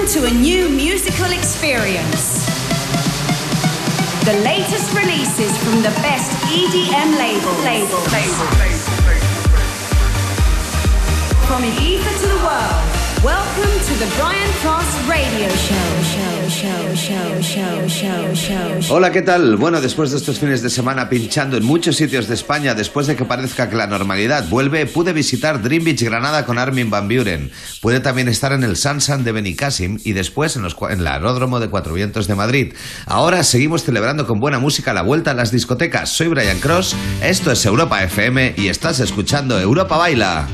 Welcome to a new musical experience. The latest releases from the best EDM label. Label. Label. From Ibiza to the world. Welcome to the Brian Cross. Hola, ¿qué tal? Bueno, después de estos fines de semana pinchando en muchos sitios de España, después de que parezca que la normalidad vuelve, pude visitar Dream Beach Granada con Armin Van Buren. Pude también estar en el Sansan de Benicassim y después en, los, en el Aeródromo de Cuatro Vientos de Madrid. Ahora seguimos celebrando con buena música la vuelta a las discotecas. Soy Brian Cross, esto es Europa FM y estás escuchando Europa Baila.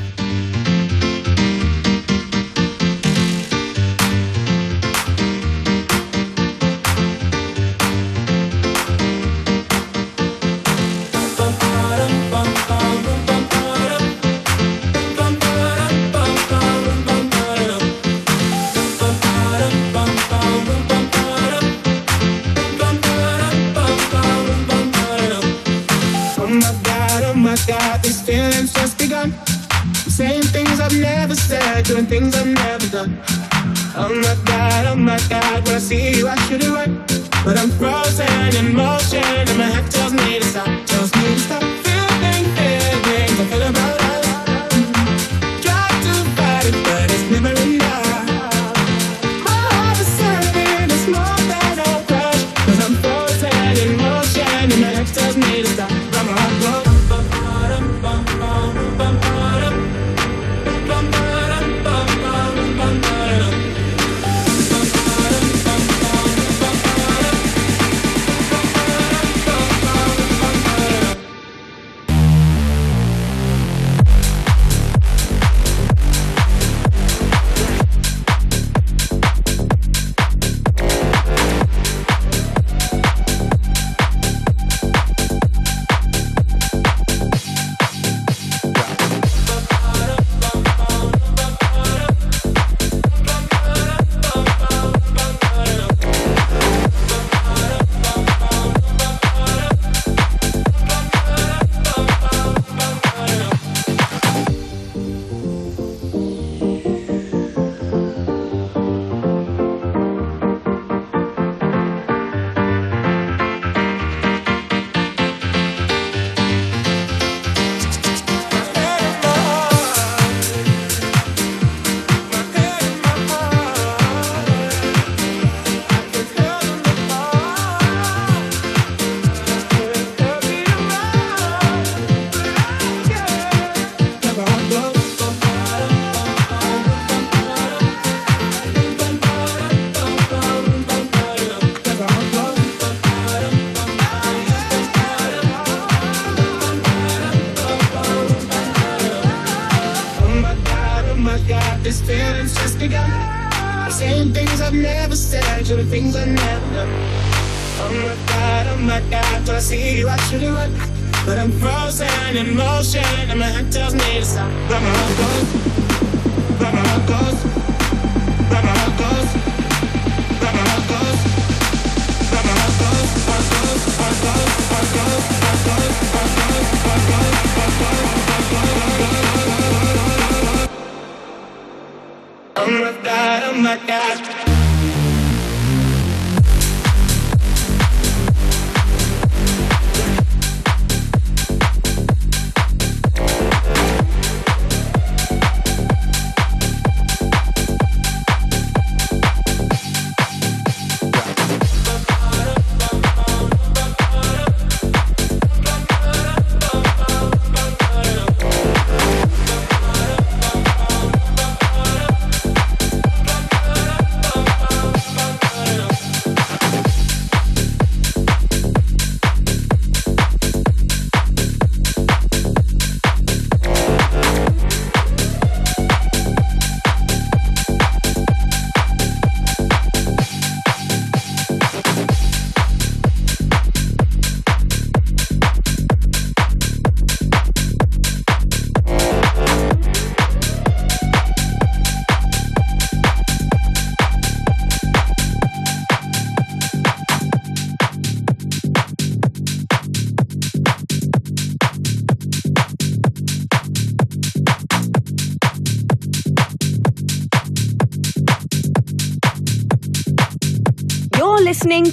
Doing things I've never done. Oh my god, oh my god, when I see you, I should do it. But I'm frozen in motion, my god.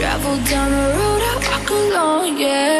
Travel down the road I walk alone, yeah.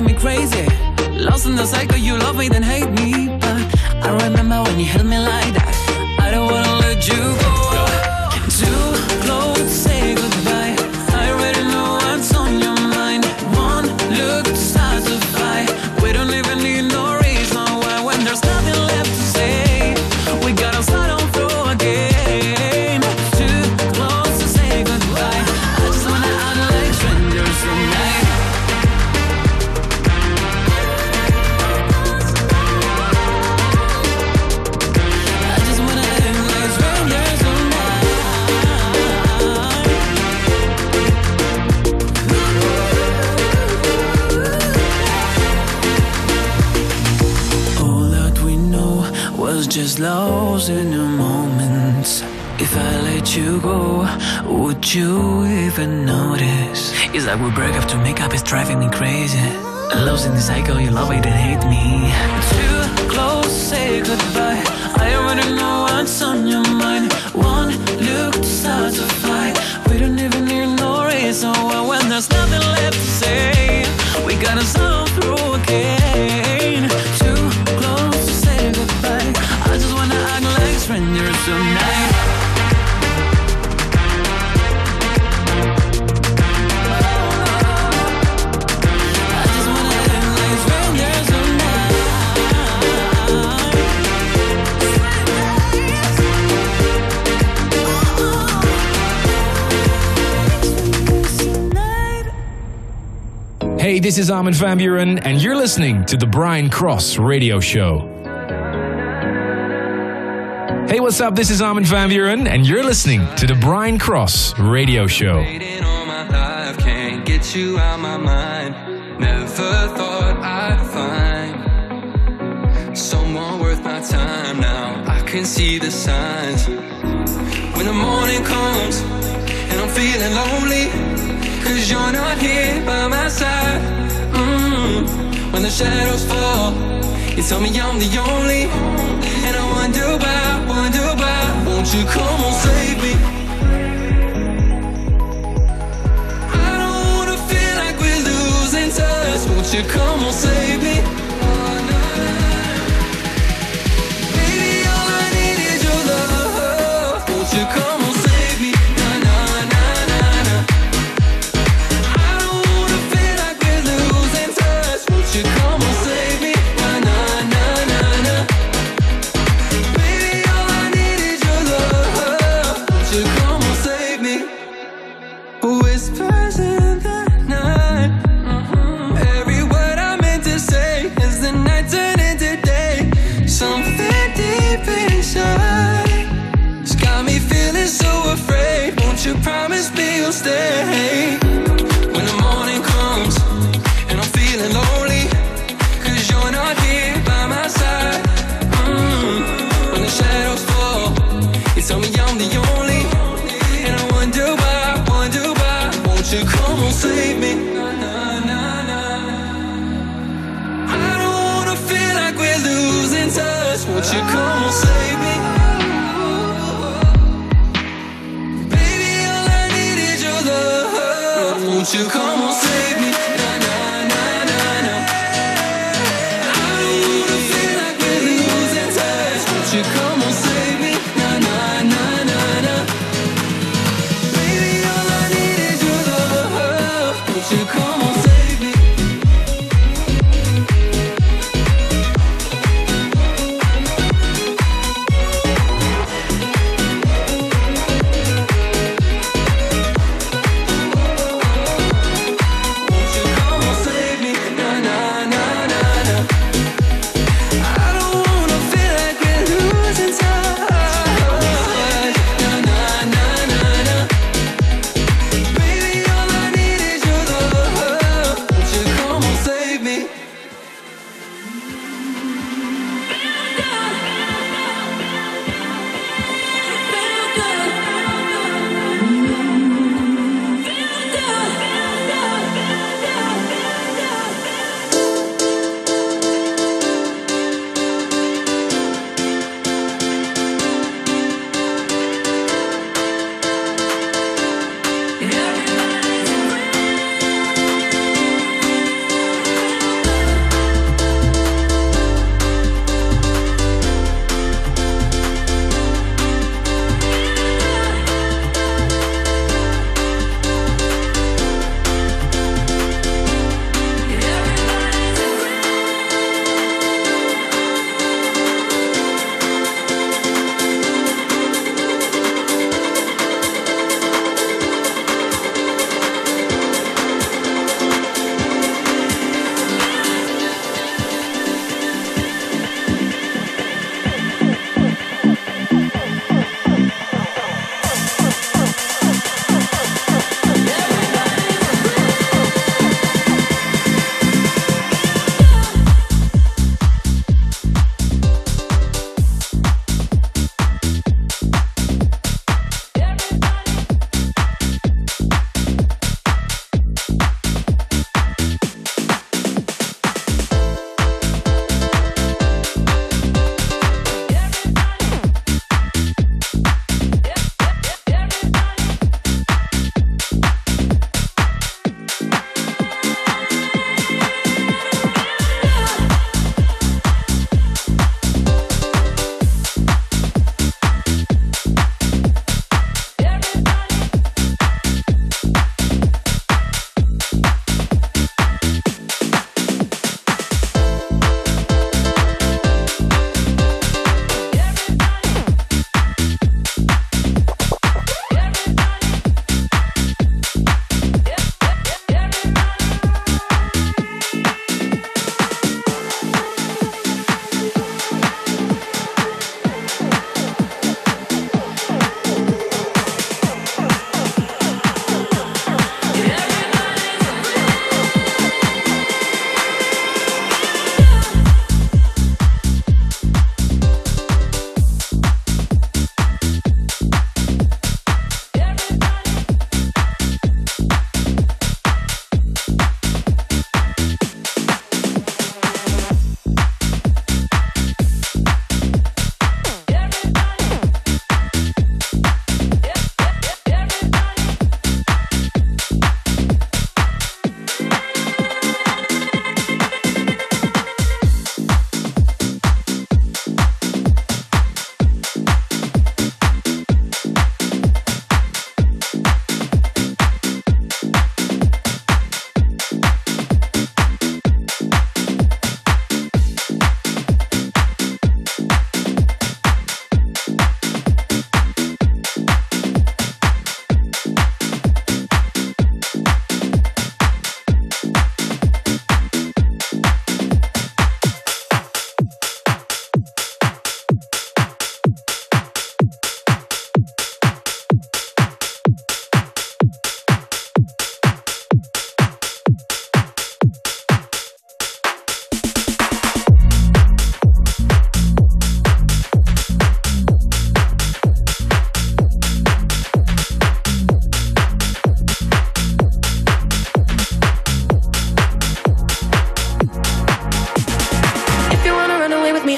driving me crazy. Lost in the cycle, you love me, then hate me. I will break up to make up is driving me crazy. Losing the cycle, you love it and hate me. Too close, say goodbye. I already know what's on your mind. One look to start a fight. We don't even need no reason why when there's nothing left to say. We gotta solve through again. Too close to say goodbye. I just wanna act like strangers tonight. This is Armin van Buuren, and you're listening to the Brian Cross Radio Show. Hey, what's up? This is Armin van Buuren, and you're listening to the Brian Cross Radio Show. Never thought I'd find someone worth my time now. I can see the signs. When the morning comes and I'm feeling lonely. Cause you're not here by my side. Mm. When the shadows fall You tell me I'm the only And I wonder why, wonder why. Won't you come on, save me? I don't wanna feel like we're losing touch. Won't you come on, save me?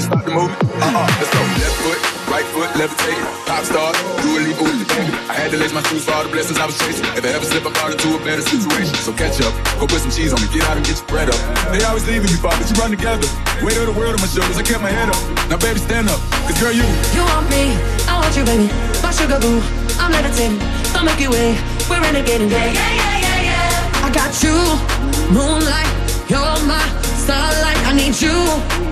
stop the movement. Uh-uh, let's go. Left foot, right foot. Pop star, do a leap. I had to lace my shoes for all the blessings I was chasing. If I ever slip, I fall into a better situation. So catch up, go put some cheese on me, get out and get your bread up. They always leaving you, Bob, but you run together. Weight of the world on my shoulders, I kept my head up. Now, baby, stand up, cause girl, you. You want me, I want you, baby. My sugar boo, I'm levitating. The Milky Way, we're renegading. Yeah, yeah, yeah, yeah, yeah. I got you, moonlight, you're my starlight. I need you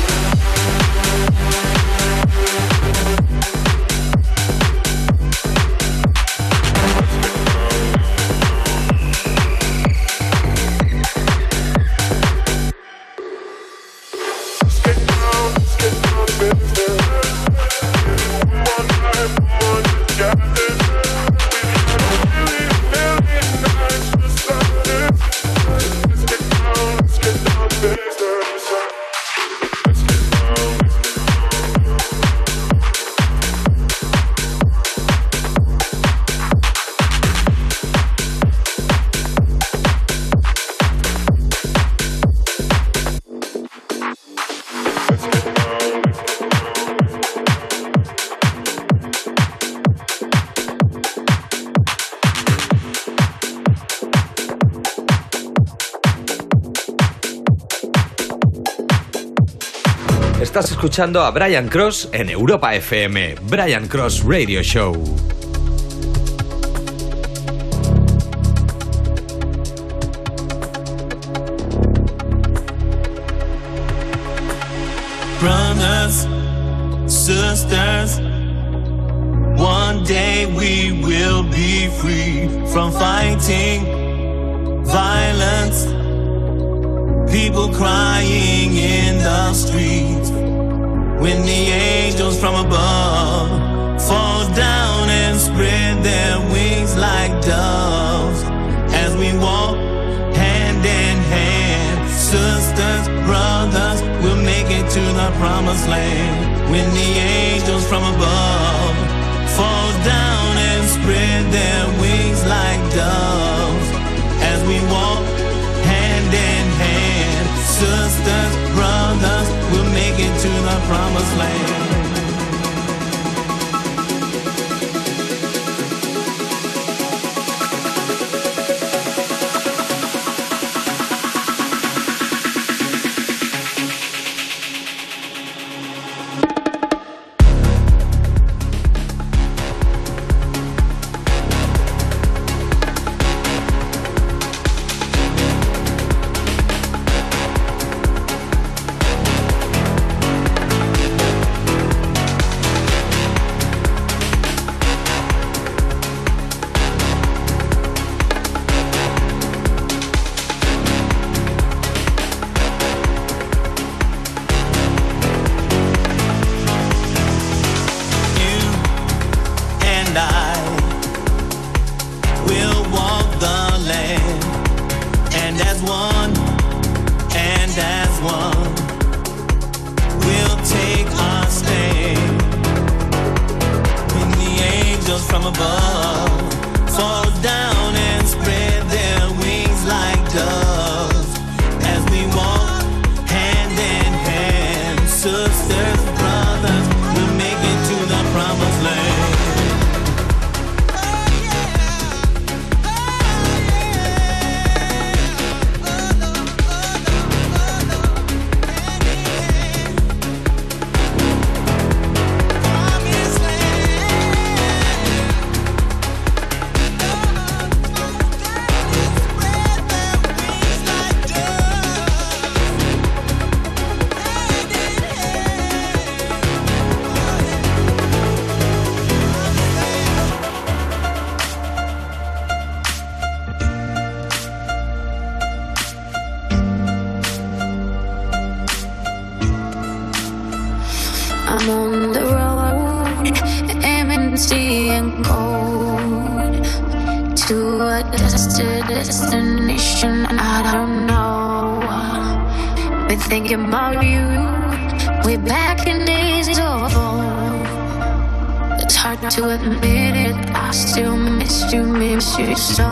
Escuchando a Brian Cross en Europa FM, Brian Cross Radio Show. brothers, sisters. One day we will be free from fighting violence. People crying in the streets. When the angels from above fall down and spread their wings like doves as we walk hand in hand. Sisters, brothers, we'll make it to the promised land. When the angels from above fall down and spread their wings like doves as we walk to the promised land. From above so.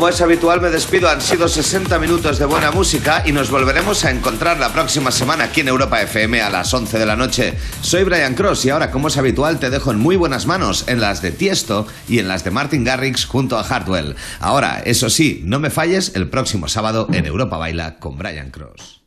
Como es habitual, me despido. Han sido 60 minutos de buena música y nos volveremos a encontrar la próxima semana aquí en Europa FM a las 11 de la noche. Soy Brian Cross y ahora, como es habitual, te dejo en muy buenas manos, en las de Tiesto y en las de Martin Garrix junto a Hartwell. Ahora, eso sí, no me falles el próximo sábado en Europa Baila con Brian Cross.